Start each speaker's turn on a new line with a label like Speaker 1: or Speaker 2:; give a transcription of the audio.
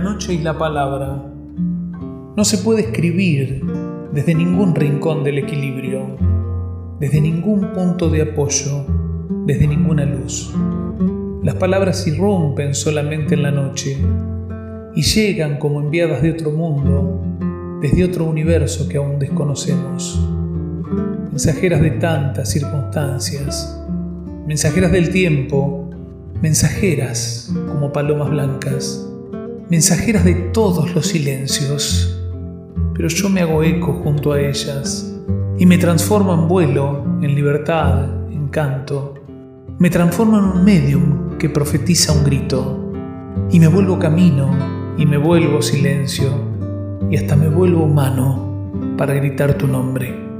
Speaker 1: noche y la palabra. No se puede escribir desde ningún rincón del equilibrio, desde ningún punto de apoyo, desde ninguna luz. Las palabras irrumpen solamente en la noche y llegan como enviadas de otro mundo, desde otro universo que aún desconocemos. Mensajeras de tantas circunstancias, mensajeras del tiempo, mensajeras como palomas blancas, mensajeras de todos los silencios. Pero yo me hago eco junto a ellas y me transformo en vuelo, en libertad, en canto. Me transformo en un medium que profetiza un grito y me vuelvo camino y me vuelvo silencio y hasta me vuelvo humano para gritar tu nombre.